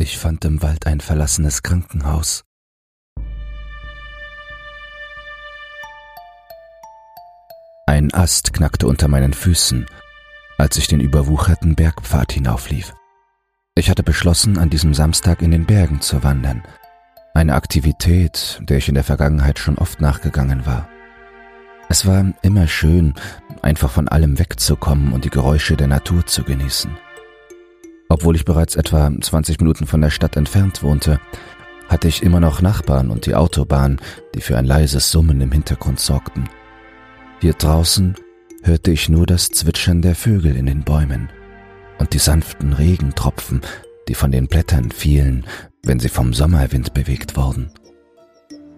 Ich fand im Wald ein verlassenes Krankenhaus. Ein Ast knackte unter meinen Füßen, als ich den überwucherten Bergpfad hinauflief. Ich hatte beschlossen, an diesem Samstag in den Bergen zu wandern, eine Aktivität, der ich in der Vergangenheit schon oft nachgegangen war. Es war immer schön, einfach von allem wegzukommen und die Geräusche der Natur zu genießen. Obwohl ich bereits etwa 20 Minuten von der Stadt entfernt wohnte, hatte ich immer noch Nachbarn und die Autobahn, die für ein leises Summen im Hintergrund sorgten. Hier draußen hörte ich nur das Zwitschern der Vögel in den Bäumen und die sanften Regentropfen, die von den Blättern fielen, wenn sie vom Sommerwind bewegt wurden.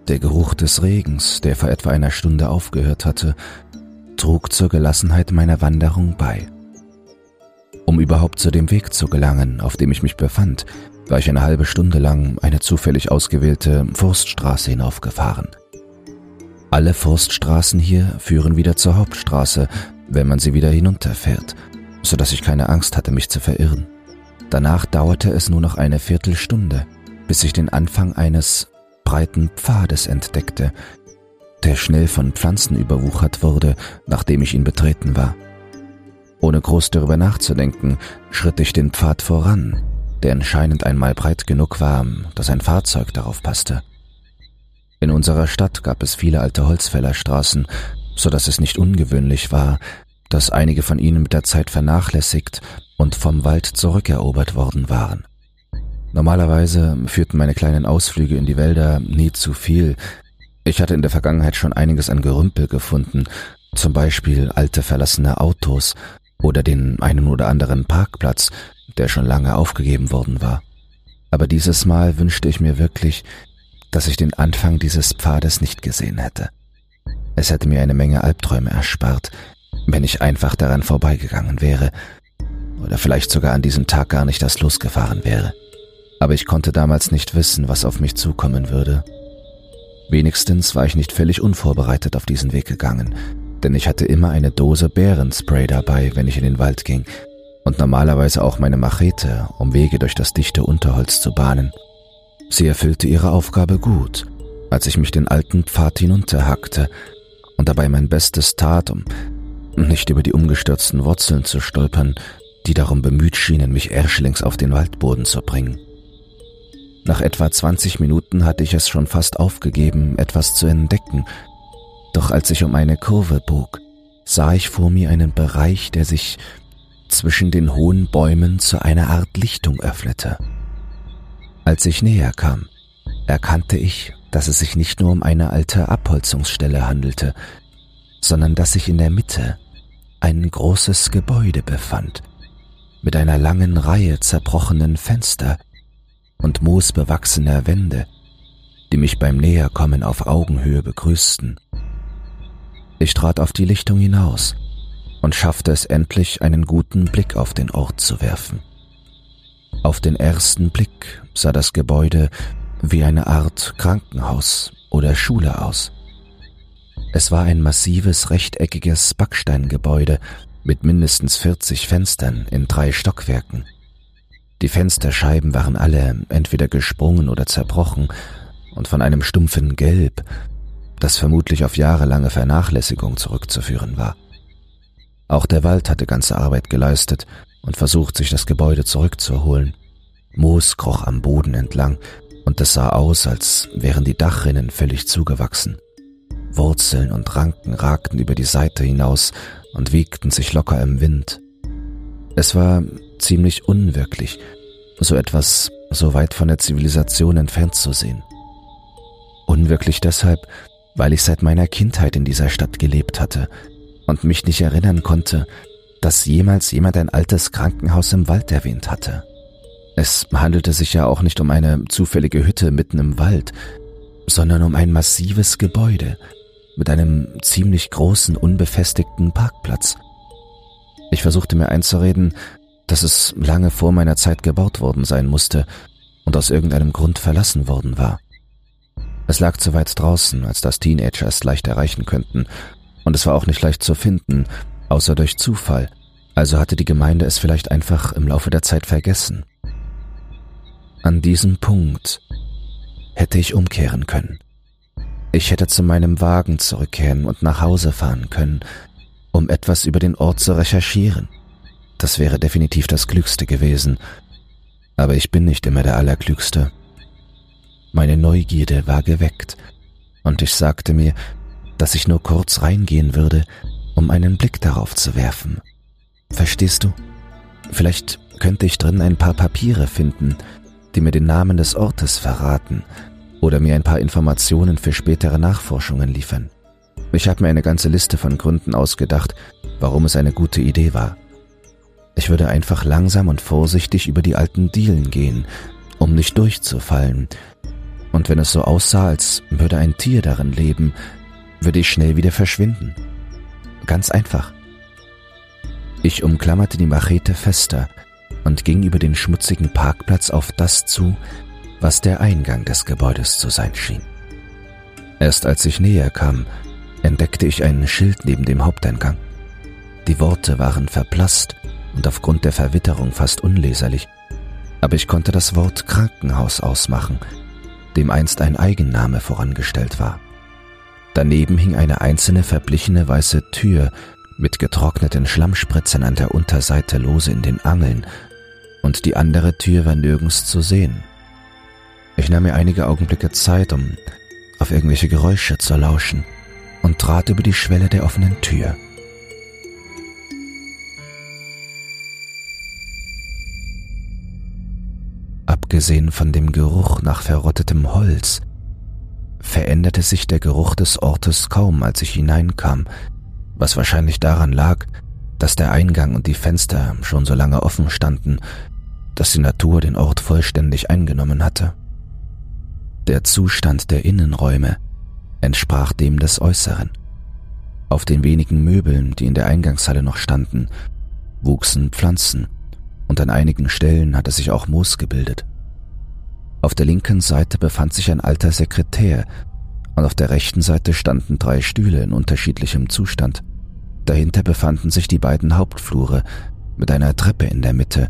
Der Geruch des Regens, der vor etwa einer Stunde aufgehört hatte, trug zur Gelassenheit meiner Wanderung bei. Um überhaupt zu dem Weg zu gelangen, auf dem ich mich befand, war ich eine halbe Stunde lang eine zufällig ausgewählte Forststraße hinaufgefahren. Alle Forststraßen hier führen wieder zur Hauptstraße, wenn man sie wieder hinunterfährt, so dass ich keine Angst hatte, mich zu verirren. Danach dauerte es nur noch eine Viertelstunde, bis ich den Anfang eines breiten Pfades entdeckte, der schnell von Pflanzen überwuchert wurde, nachdem ich ihn betreten war. Ohne groß darüber nachzudenken, schritt ich den Pfad voran, der anscheinend einmal breit genug war, dass ein Fahrzeug darauf passte. In unserer Stadt gab es viele alte Holzfällerstraßen, so dass es nicht ungewöhnlich war, dass einige von ihnen mit der Zeit vernachlässigt und vom Wald zurückerobert worden waren. Normalerweise führten meine kleinen Ausflüge in die Wälder nie zu viel. Ich hatte in der Vergangenheit schon einiges an Gerümpel gefunden, zum Beispiel alte verlassene Autos oder den einen oder anderen Parkplatz, der schon lange aufgegeben worden war. Aber dieses Mal wünschte ich mir wirklich, dass ich den Anfang dieses Pfades nicht gesehen hätte. Es hätte mir eine Menge Albträume erspart, wenn ich einfach daran vorbeigegangen wäre oder vielleicht sogar an diesem Tag gar nicht erst losgefahren wäre. Aber ich konnte damals nicht wissen, was auf mich zukommen würde. Wenigstens war ich nicht völlig unvorbereitet auf diesen Weg gegangen, denn ich hatte immer eine Dose Bärenspray dabei, wenn ich in den Wald ging, und normalerweise auch meine Machete, um Wege durch das dichte Unterholz zu bahnen. Sie erfüllte ihre Aufgabe gut, als ich mich den alten Pfad hinunterhackte und dabei mein Bestes tat, um nicht über die umgestürzten Wurzeln zu stolpern, die darum bemüht schienen, mich erschlings auf den Waldboden zu bringen. Nach etwa 20 Minuten hatte ich es schon fast aufgegeben, etwas zu entdecken, doch als ich um eine Kurve bog, sah ich vor mir einen Bereich, der sich zwischen den hohen Bäumen zu einer Art Lichtung öffnete. Als ich näher kam, erkannte ich, dass es sich nicht nur um eine alte Abholzungsstelle handelte, sondern dass sich in der Mitte ein großes Gebäude befand, mit einer langen Reihe zerbrochenen Fenster und moosbewachsener Wände, die mich beim Näherkommen auf Augenhöhe begrüßten. Ich trat auf die Lichtung hinaus und schaffte es endlich, einen guten Blick auf den Ort zu werfen. Auf den ersten Blick sah das Gebäude wie eine Art Krankenhaus oder Schule aus. Es war ein massives rechteckiges Backsteingebäude mit mindestens 40 Fenstern in drei Stockwerken. Die Fensterscheiben waren alle entweder gesprungen oder zerbrochen und von einem stumpfen Gelb, das vermutlich auf jahrelange Vernachlässigung zurückzuführen war. Auch der Wald hatte ganze Arbeit geleistet und versucht, sich das Gebäude zurückzuholen. Moos kroch am Boden entlang und es sah aus, als wären die Dachrinnen völlig zugewachsen. Wurzeln und Ranken ragten über die Seite hinaus und wiegten sich locker im Wind. Es war ziemlich unwirklich, so etwas so weit von der Zivilisation entfernt zu sehen. Unwirklich deshalb, weil ich seit meiner Kindheit in dieser Stadt gelebt hatte und mich nicht erinnern konnte, dass jemals jemand ein altes Krankenhaus im Wald erwähnt hatte. Es handelte sich ja auch nicht um eine zufällige Hütte mitten im Wald, sondern um ein massives Gebäude mit einem ziemlich großen unbefestigten Parkplatz. Ich versuchte mir einzureden, dass es lange vor meiner Zeit gebaut worden sein musste und aus irgendeinem Grund verlassen worden war. Es lag zu weit draußen, als das Teenager es leicht erreichen könnten, und es war auch nicht leicht zu finden, außer durch Zufall, also hatte die Gemeinde es vielleicht einfach im Laufe der Zeit vergessen. An diesem Punkt hätte ich umkehren können. Ich hätte zu meinem Wagen zurückkehren und nach Hause fahren können, um etwas über den Ort zu recherchieren. Das wäre definitiv das Klügste gewesen, aber ich bin nicht immer der Allerklügste. Meine Neugierde war geweckt, und ich sagte mir, dass ich nur kurz reingehen würde, um einen Blick darauf zu werfen. Verstehst du? Vielleicht könnte ich drin ein paar Papiere finden, die mir den Namen des Ortes verraten oder mir ein paar Informationen für spätere Nachforschungen liefern. Ich habe mir eine ganze Liste von Gründen ausgedacht, warum es eine gute Idee war. Ich würde einfach langsam und vorsichtig über die alten Dielen gehen, um nicht durchzufallen. Und wenn es so aussah, als würde ein Tier darin leben, würde ich schnell wieder verschwinden. Ganz einfach. Ich umklammerte die Machete fester und ging über den schmutzigen Parkplatz auf das zu, was der Eingang des Gebäudes zu sein schien. Erst als ich näher kam, entdeckte ich ein Schild neben dem Haupteingang. Die Worte waren verblasst und aufgrund der Verwitterung fast unleserlich, aber ich konnte das Wort Krankenhaus ausmachen, dem einst ein Eigenname vorangestellt war. Daneben hing eine einzelne verblichene weiße Tür mit getrockneten Schlammspritzern an der Unterseite lose in den Angeln, und die andere Tür war nirgends zu sehen. Ich nahm mir einige Augenblicke Zeit, um auf irgendwelche Geräusche zu lauschen, und trat über die Schwelle der offenen Tür. Abgesehen von dem Geruch nach verrottetem Holz, veränderte sich der Geruch des Ortes kaum, als ich hineinkam, was wahrscheinlich daran lag, dass der Eingang und die Fenster schon so lange offen standen, dass die Natur den Ort vollständig eingenommen hatte. Der Zustand der Innenräume entsprach dem des Äußeren. Auf den wenigen Möbeln, die in der Eingangshalle noch standen, wuchsen Pflanzen, und an einigen Stellen hatte sich auch Moos gebildet. Auf der linken Seite befand sich ein alter Sekretär, und auf der rechten Seite standen drei Stühle in unterschiedlichem Zustand. Dahinter befanden sich die beiden Hauptflure mit einer Treppe in der Mitte,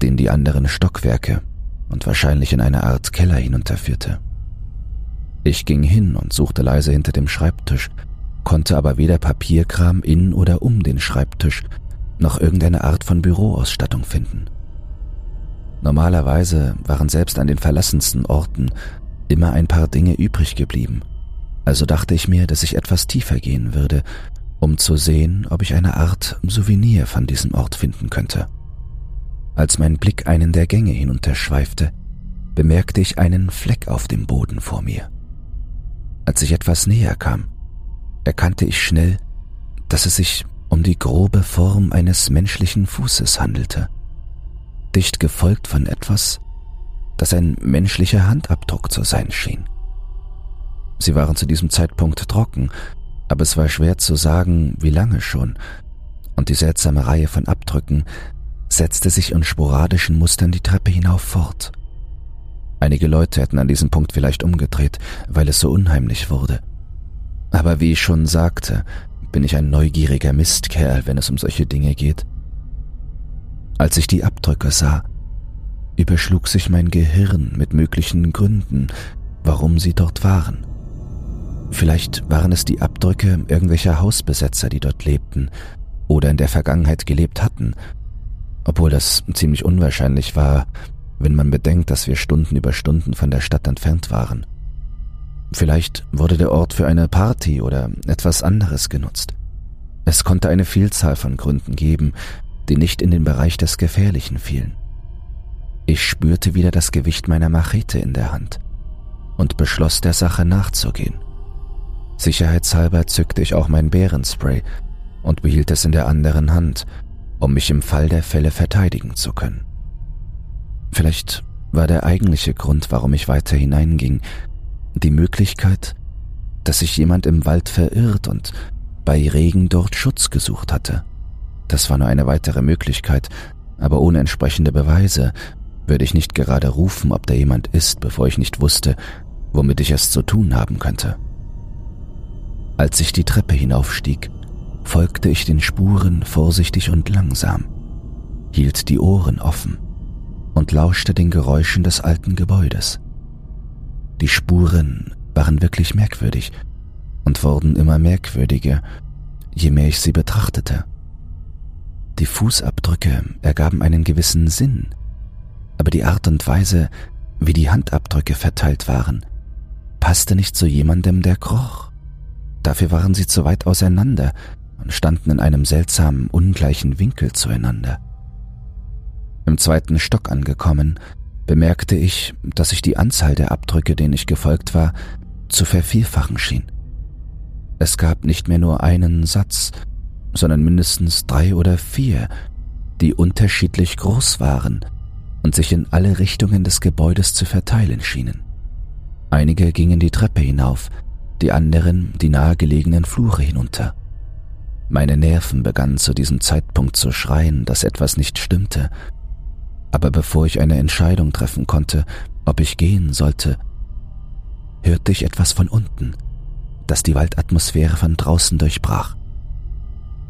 die in die anderen Stockwerke und wahrscheinlich in eine Art Keller hinunterführte. Ich ging hin und suchte leise hinter dem Schreibtisch, konnte aber weder Papierkram in oder um den Schreibtisch noch irgendeine Art von Büroausstattung finden. Normalerweise waren selbst an den verlassensten Orten immer ein paar Dinge übrig geblieben, also dachte ich mir, dass ich etwas tiefer gehen würde, um zu sehen, ob ich eine Art Souvenir von diesem Ort finden könnte. Als mein Blick einen der Gänge hinunterschweifte, bemerkte ich einen Fleck auf dem Boden vor mir. Als ich etwas näher kam, erkannte ich schnell, dass es sich um die grobe Form eines menschlichen Fußes handelte, dicht gefolgt von etwas, das ein menschlicher Handabdruck zu sein schien. Sie waren zu diesem Zeitpunkt trocken, aber es war schwer zu sagen, wie lange schon, und die seltsame Reihe von Abdrücken setzte sich in sporadischen Mustern die Treppe hinauf fort. Einige Leute hätten an diesem Punkt vielleicht umgedreht, weil es so unheimlich wurde. Aber wie ich schon sagte, bin ich ein neugieriger Mistkerl, wenn es um solche Dinge geht. Als ich die Abdrücke sah, überschlug sich mein Gehirn mit möglichen Gründen, warum sie dort waren. Vielleicht waren es die Abdrücke irgendwelcher Hausbesetzer, die dort lebten oder in der Vergangenheit gelebt hatten obwohl das ziemlich unwahrscheinlich war, wenn man bedenkt, dass wir Stunden über Stunden von der Stadt entfernt waren. Vielleicht wurde der Ort für eine Party oder etwas anderes genutzt. Es konnte eine Vielzahl von Gründen geben, die nicht in den Bereich des Gefährlichen fielen. Ich spürte wieder das Gewicht meiner Machete in der Hand und beschloss der Sache nachzugehen. Sicherheitshalber zückte ich auch mein Bärenspray und behielt es in der anderen Hand, um mich im Fall der Fälle verteidigen zu können. Vielleicht war der eigentliche Grund, warum ich weiter hineinging, die Möglichkeit, dass sich jemand im Wald verirrt und bei Regen dort Schutz gesucht hatte. Das war nur eine weitere Möglichkeit, aber ohne entsprechende Beweise würde ich nicht gerade rufen, ob da jemand ist, bevor ich nicht wusste, womit ich es zu tun haben könnte. Als ich die Treppe hinaufstieg, folgte ich den Spuren vorsichtig und langsam, hielt die Ohren offen und lauschte den Geräuschen des alten Gebäudes. Die Spuren waren wirklich merkwürdig und wurden immer merkwürdiger, je mehr ich sie betrachtete. Die Fußabdrücke ergaben einen gewissen Sinn, aber die Art und Weise, wie die Handabdrücke verteilt waren, passte nicht zu jemandem, der kroch. Dafür waren sie zu weit auseinander und standen in einem seltsamen, ungleichen Winkel zueinander. Im zweiten Stock angekommen, bemerkte ich, dass sich die Anzahl der Abdrücke, denen ich gefolgt war, zu vervierfachen schien. Es gab nicht mehr nur einen Satz, sondern mindestens drei oder vier, die unterschiedlich groß waren und sich in alle Richtungen des Gebäudes zu verteilen schienen. Einige gingen die Treppe hinauf, die anderen die nahegelegenen Flure hinunter. Meine Nerven begannen zu diesem Zeitpunkt zu schreien, dass etwas nicht stimmte, aber bevor ich eine Entscheidung treffen konnte, ob ich gehen sollte, hörte ich etwas von unten, das die Waldatmosphäre von draußen durchbrach.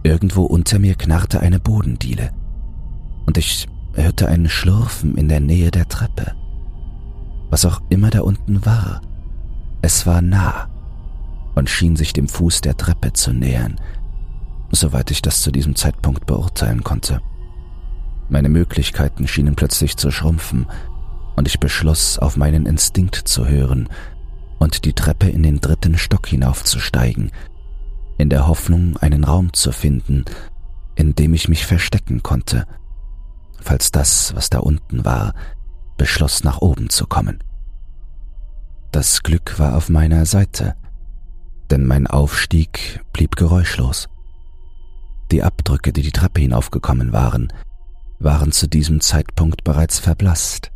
Irgendwo unter mir knarrte eine Bodendiele, und ich hörte ein Schlurfen in der Nähe der Treppe. Was auch immer da unten war, es war nah und schien sich dem Fuß der Treppe zu nähern, soweit ich das zu diesem Zeitpunkt beurteilen konnte. Meine Möglichkeiten schienen plötzlich zu schrumpfen, und ich beschloss, auf meinen Instinkt zu hören und die Treppe in den dritten Stock hinaufzusteigen, in der Hoffnung, einen Raum zu finden, in dem ich mich verstecken konnte, falls das, was da unten war, beschloss nach oben zu kommen. Das Glück war auf meiner Seite, denn mein Aufstieg blieb geräuschlos. Die Abdrücke, die die Treppe hinaufgekommen waren, waren zu diesem Zeitpunkt bereits verblasst.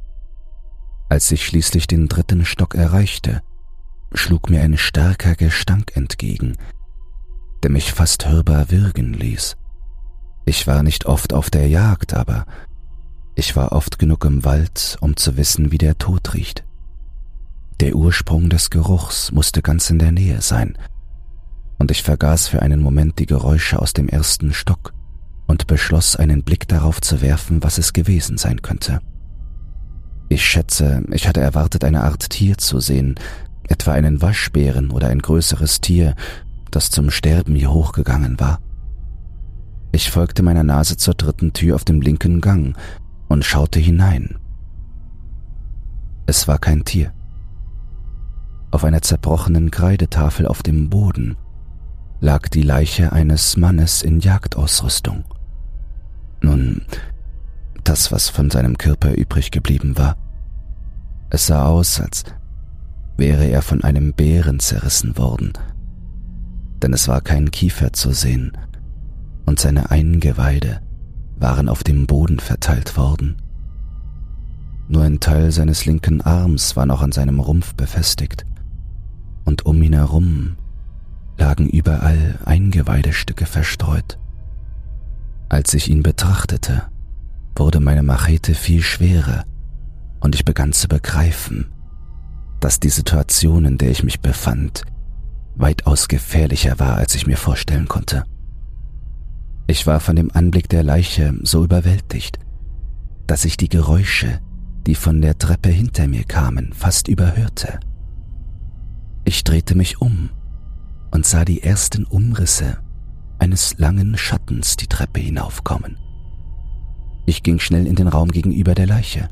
Als ich schließlich den dritten Stock erreichte, schlug mir ein starker Gestank entgegen, der mich fast hörbar würgen ließ. Ich war nicht oft auf der Jagd, aber ich war oft genug im Wald, um zu wissen, wie der Tod riecht. Der Ursprung des Geruchs musste ganz in der Nähe sein, und ich vergaß für einen Moment die Geräusche aus dem ersten Stock und beschloss, einen Blick darauf zu werfen, was es gewesen sein könnte. Ich schätze, ich hatte erwartet, eine Art Tier zu sehen, etwa einen Waschbären oder ein größeres Tier, das zum Sterben hier hochgegangen war. Ich folgte meiner Nase zur dritten Tür auf dem linken Gang und schaute hinein. Es war kein Tier. Auf einer zerbrochenen Kreidetafel auf dem Boden lag die Leiche eines Mannes in Jagdausrüstung. Nun, das, was von seinem Körper übrig geblieben war. Es sah aus, als wäre er von einem Bären zerrissen worden, denn es war kein Kiefer zu sehen, und seine Eingeweide waren auf dem Boden verteilt worden. Nur ein Teil seines linken Arms war noch an seinem Rumpf befestigt, und um ihn herum lagen überall Eingeweidestücke verstreut. Als ich ihn betrachtete, wurde meine Machete viel schwerer und ich begann zu begreifen, dass die Situation, in der ich mich befand, weitaus gefährlicher war, als ich mir vorstellen konnte. Ich war von dem Anblick der Leiche so überwältigt, dass ich die Geräusche, die von der Treppe hinter mir kamen, fast überhörte. Ich drehte mich um und sah die ersten Umrisse eines langen Schattens die Treppe hinaufkommen. Ich ging schnell in den Raum gegenüber der Leiche.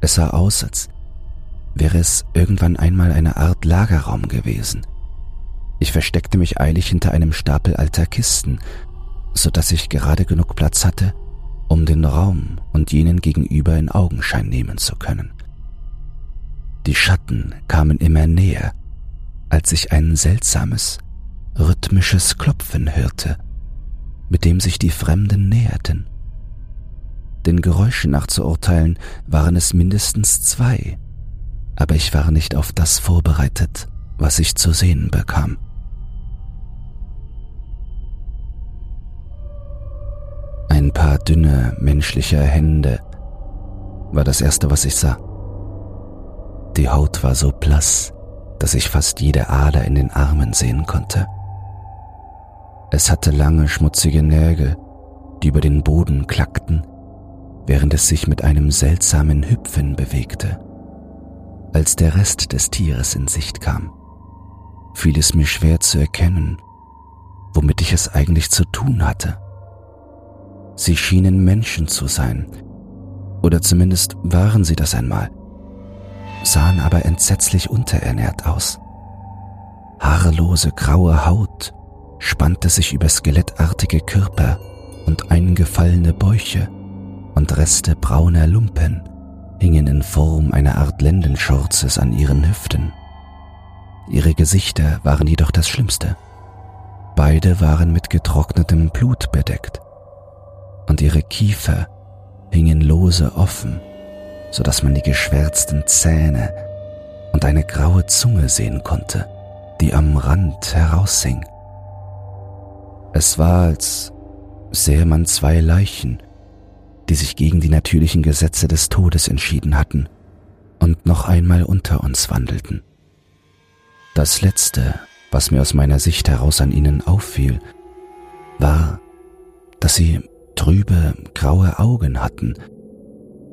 Es sah aus, als wäre es irgendwann einmal eine Art Lagerraum gewesen. Ich versteckte mich eilig hinter einem Stapel alter Kisten, so dass ich gerade genug Platz hatte, um den Raum und jenen gegenüber in Augenschein nehmen zu können. Die Schatten kamen immer näher, als ich ein seltsames, rhythmisches Klopfen hörte, mit dem sich die Fremden näherten. Den Geräuschen nach zu urteilen waren es mindestens zwei, aber ich war nicht auf das vorbereitet, was ich zu sehen bekam. Ein paar dünne menschliche Hände war das erste, was ich sah. Die Haut war so blass, dass ich fast jede Ader in den Armen sehen konnte. Es hatte lange, schmutzige Nägel, die über den Boden klackten während es sich mit einem seltsamen Hüpfen bewegte. Als der Rest des Tieres in Sicht kam, fiel es mir schwer zu erkennen, womit ich es eigentlich zu tun hatte. Sie schienen Menschen zu sein, oder zumindest waren sie das einmal, sahen aber entsetzlich unterernährt aus. Haarlose graue Haut spannte sich über skelettartige Körper und eingefallene Bäuche und Reste brauner Lumpen hingen in Form einer Art Lendenschurzes an ihren Hüften. Ihre Gesichter waren jedoch das Schlimmste. Beide waren mit getrocknetem Blut bedeckt und ihre Kiefer hingen lose offen, so dass man die geschwärzten Zähne und eine graue Zunge sehen konnte, die am Rand heraushing. Es war, als sähe man zwei Leichen, die sich gegen die natürlichen Gesetze des Todes entschieden hatten und noch einmal unter uns wandelten. Das Letzte, was mir aus meiner Sicht heraus an ihnen auffiel, war, dass sie trübe, graue Augen hatten,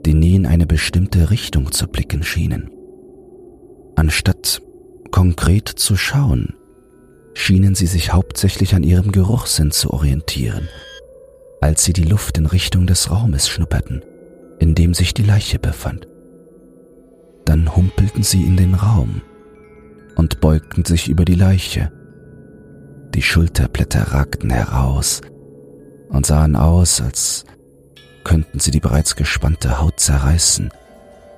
die nie in eine bestimmte Richtung zu blicken schienen. Anstatt konkret zu schauen, schienen sie sich hauptsächlich an ihrem Geruchssinn zu orientieren, als sie die Luft in Richtung des Raumes schnupperten, in dem sich die Leiche befand. Dann humpelten sie in den Raum und beugten sich über die Leiche. Die Schulterblätter ragten heraus und sahen aus, als könnten sie die bereits gespannte Haut zerreißen,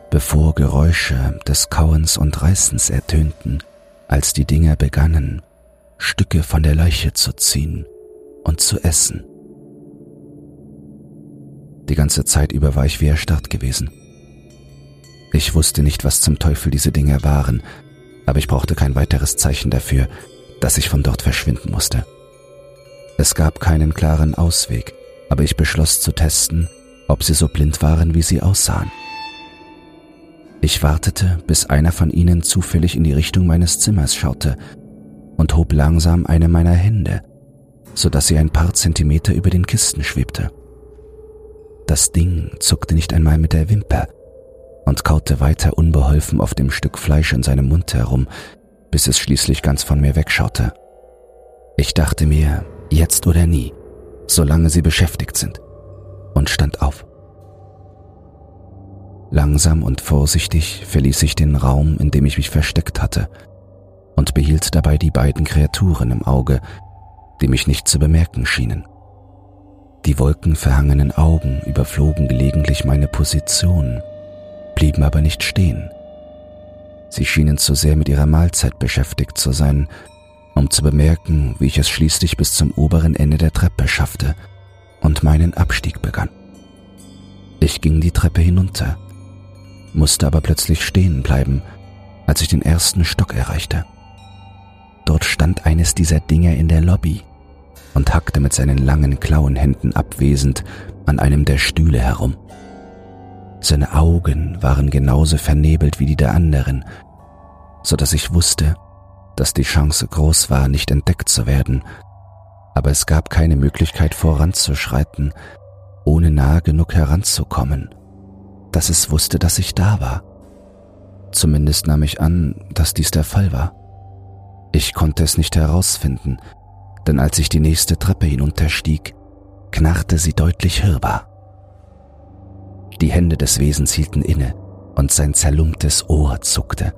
bevor Geräusche des Kauens und Reißens ertönten, als die Dinger begannen, Stücke von der Leiche zu ziehen und zu essen. Die ganze Zeit über war ich wie erstarrt gewesen. Ich wusste nicht, was zum Teufel diese Dinger waren, aber ich brauchte kein weiteres Zeichen dafür, dass ich von dort verschwinden musste. Es gab keinen klaren Ausweg, aber ich beschloss zu testen, ob sie so blind waren, wie sie aussahen. Ich wartete, bis einer von ihnen zufällig in die Richtung meines Zimmers schaute und hob langsam eine meiner Hände, so dass sie ein paar Zentimeter über den Kisten schwebte. Das Ding zuckte nicht einmal mit der Wimper und kaute weiter unbeholfen auf dem Stück Fleisch in seinem Mund herum, bis es schließlich ganz von mir wegschaute. Ich dachte mir, jetzt oder nie, solange sie beschäftigt sind, und stand auf. Langsam und vorsichtig verließ ich den Raum, in dem ich mich versteckt hatte, und behielt dabei die beiden Kreaturen im Auge, die mich nicht zu bemerken schienen. Die wolkenverhangenen Augen überflogen gelegentlich meine Position, blieben aber nicht stehen. Sie schienen zu sehr mit ihrer Mahlzeit beschäftigt zu sein, um zu bemerken, wie ich es schließlich bis zum oberen Ende der Treppe schaffte und meinen Abstieg begann. Ich ging die Treppe hinunter, musste aber plötzlich stehen bleiben, als ich den ersten Stock erreichte. Dort stand eines dieser Dinger in der Lobby und hackte mit seinen langen Klauenhänden abwesend an einem der Stühle herum. Seine Augen waren genauso vernebelt wie die der anderen, so dass ich wusste, dass die Chance groß war, nicht entdeckt zu werden, aber es gab keine Möglichkeit voranzuschreiten, ohne nahe genug heranzukommen, dass es wusste, dass ich da war. Zumindest nahm ich an, dass dies der Fall war. Ich konnte es nicht herausfinden, denn als ich die nächste Treppe hinunterstieg, knarrte sie deutlich hörbar. Die Hände des Wesens hielten inne und sein zerlumptes Ohr zuckte.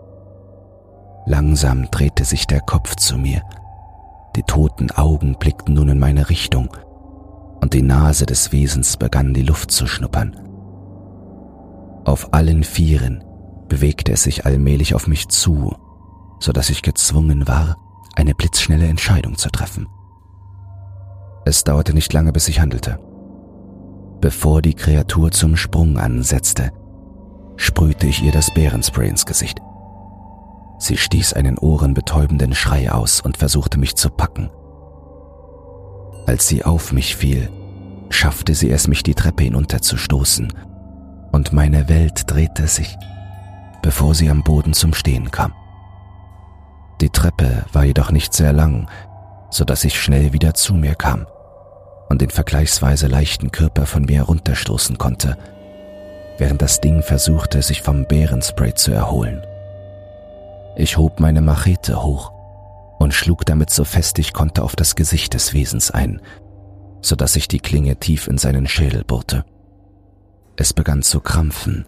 Langsam drehte sich der Kopf zu mir. Die toten Augen blickten nun in meine Richtung und die Nase des Wesens begann die Luft zu schnuppern. Auf allen Vieren bewegte es sich allmählich auf mich zu, so dass ich gezwungen war, eine blitzschnelle Entscheidung zu treffen. Es dauerte nicht lange, bis ich handelte. Bevor die Kreatur zum Sprung ansetzte, sprühte ich ihr das Bärenspray ins Gesicht. Sie stieß einen ohrenbetäubenden Schrei aus und versuchte mich zu packen. Als sie auf mich fiel, schaffte sie es, mich die Treppe hinunterzustoßen, und meine Welt drehte sich, bevor sie am Boden zum Stehen kam. Die Treppe war jedoch nicht sehr lang, so dass ich schnell wieder zu mir kam und den vergleichsweise leichten Körper von mir herunterstoßen konnte, während das Ding versuchte, sich vom Bärenspray zu erholen. Ich hob meine Machete hoch und schlug damit so fest ich konnte auf das Gesicht des Wesens ein, so dass sich die Klinge tief in seinen Schädel bohrte. Es begann zu krampfen,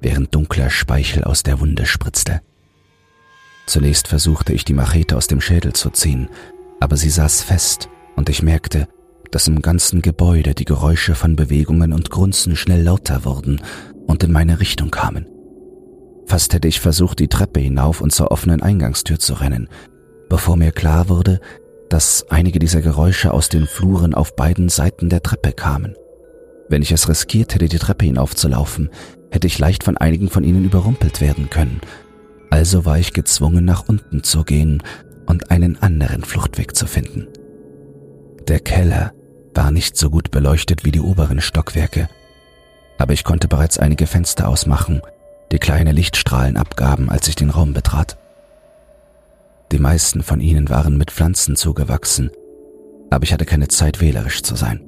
während dunkler Speichel aus der Wunde spritzte. Zunächst versuchte ich die Machete aus dem Schädel zu ziehen, aber sie saß fest und ich merkte, dass im ganzen Gebäude die Geräusche von Bewegungen und Grunzen schnell lauter wurden und in meine Richtung kamen. Fast hätte ich versucht, die Treppe hinauf und zur offenen Eingangstür zu rennen, bevor mir klar wurde, dass einige dieser Geräusche aus den Fluren auf beiden Seiten der Treppe kamen. Wenn ich es riskiert hätte, die Treppe hinaufzulaufen, hätte ich leicht von einigen von ihnen überrumpelt werden können. Also war ich gezwungen, nach unten zu gehen und einen anderen Fluchtweg zu finden. Der Keller war nicht so gut beleuchtet wie die oberen Stockwerke, aber ich konnte bereits einige Fenster ausmachen, die kleine Lichtstrahlen abgaben, als ich den Raum betrat. Die meisten von ihnen waren mit Pflanzen zugewachsen, aber ich hatte keine Zeit, wählerisch zu sein.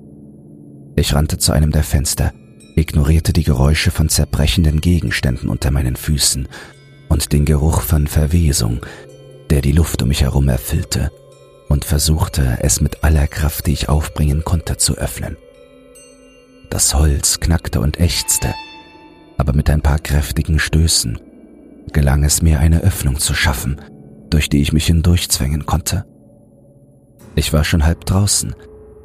Ich rannte zu einem der Fenster, ignorierte die Geräusche von zerbrechenden Gegenständen unter meinen Füßen und den Geruch von Verwesung, der die Luft um mich herum erfüllte, und versuchte, es mit aller Kraft, die ich aufbringen konnte, zu öffnen. Das Holz knackte und ächzte, aber mit ein paar kräftigen Stößen gelang es mir, eine Öffnung zu schaffen, durch die ich mich hindurchzwängen konnte. Ich war schon halb draußen,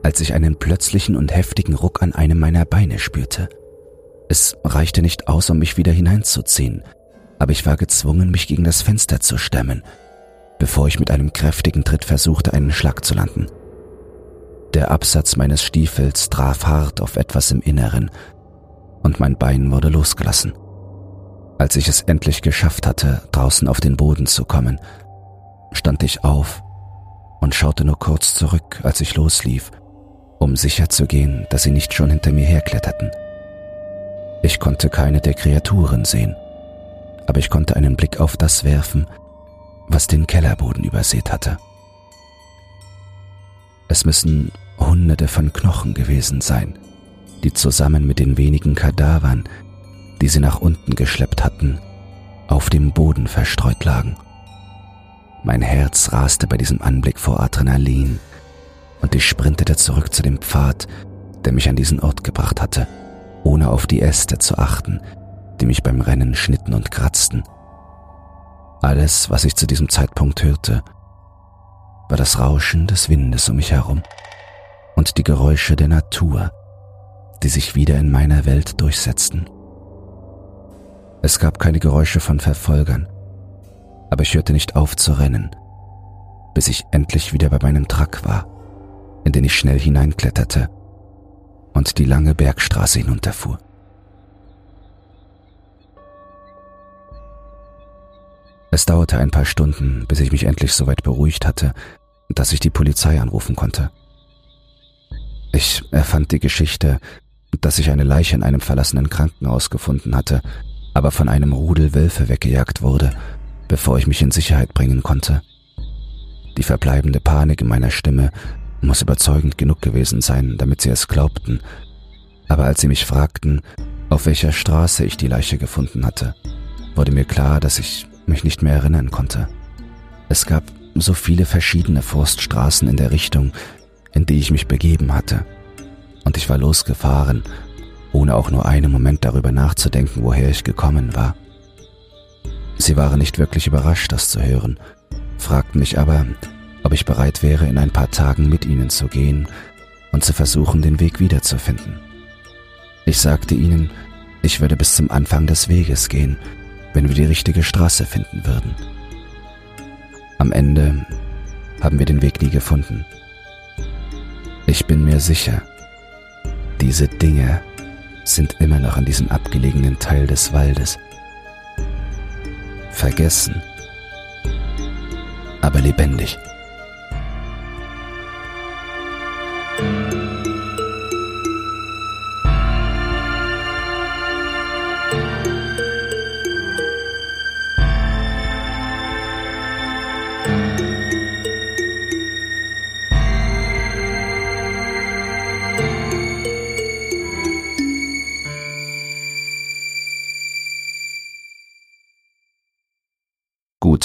als ich einen plötzlichen und heftigen Ruck an einem meiner Beine spürte. Es reichte nicht aus, um mich wieder hineinzuziehen, aber ich war gezwungen, mich gegen das Fenster zu stemmen, bevor ich mit einem kräftigen Tritt versuchte, einen Schlag zu landen. Der Absatz meines Stiefels traf hart auf etwas im Inneren und mein Bein wurde losgelassen. Als ich es endlich geschafft hatte, draußen auf den Boden zu kommen, stand ich auf und schaute nur kurz zurück, als ich loslief, um sicherzugehen, dass sie nicht schon hinter mir herkletterten. Ich konnte keine der Kreaturen sehen, aber ich konnte einen Blick auf das werfen, was den Kellerboden übersät hatte. Es müssen Hunderte von Knochen gewesen sein, die zusammen mit den wenigen Kadavern, die sie nach unten geschleppt hatten, auf dem Boden verstreut lagen. Mein Herz raste bei diesem Anblick vor Adrenalin und ich sprintete zurück zu dem Pfad, der mich an diesen Ort gebracht hatte, ohne auf die Äste zu achten, die mich beim Rennen schnitten und kratzten. Alles, was ich zu diesem Zeitpunkt hörte, war das Rauschen des Windes um mich herum und die Geräusche der Natur, die sich wieder in meiner Welt durchsetzten. Es gab keine Geräusche von Verfolgern, aber ich hörte nicht auf zu rennen, bis ich endlich wieder bei meinem Truck war, in den ich schnell hineinkletterte und die lange Bergstraße hinunterfuhr. Es dauerte ein paar Stunden, bis ich mich endlich so weit beruhigt hatte, dass ich die Polizei anrufen konnte. Ich erfand die Geschichte, dass ich eine Leiche in einem verlassenen Krankenhaus gefunden hatte, aber von einem Rudel Wölfe weggejagt wurde, bevor ich mich in Sicherheit bringen konnte. Die verbleibende Panik in meiner Stimme muss überzeugend genug gewesen sein, damit sie es glaubten, aber als sie mich fragten, auf welcher Straße ich die Leiche gefunden hatte, wurde mir klar, dass ich mich nicht mehr erinnern konnte. Es gab so viele verschiedene Forststraßen in der Richtung, in die ich mich begeben hatte, und ich war losgefahren, ohne auch nur einen Moment darüber nachzudenken, woher ich gekommen war. Sie waren nicht wirklich überrascht, das zu hören, fragten mich aber, ob ich bereit wäre, in ein paar Tagen mit ihnen zu gehen und zu versuchen, den Weg wiederzufinden. Ich sagte ihnen, ich würde bis zum Anfang des Weges gehen, wenn wir die richtige Straße finden würden. Am Ende haben wir den Weg nie gefunden. Ich bin mir sicher, diese Dinge sind immer noch an diesem abgelegenen Teil des Waldes. Vergessen, aber lebendig.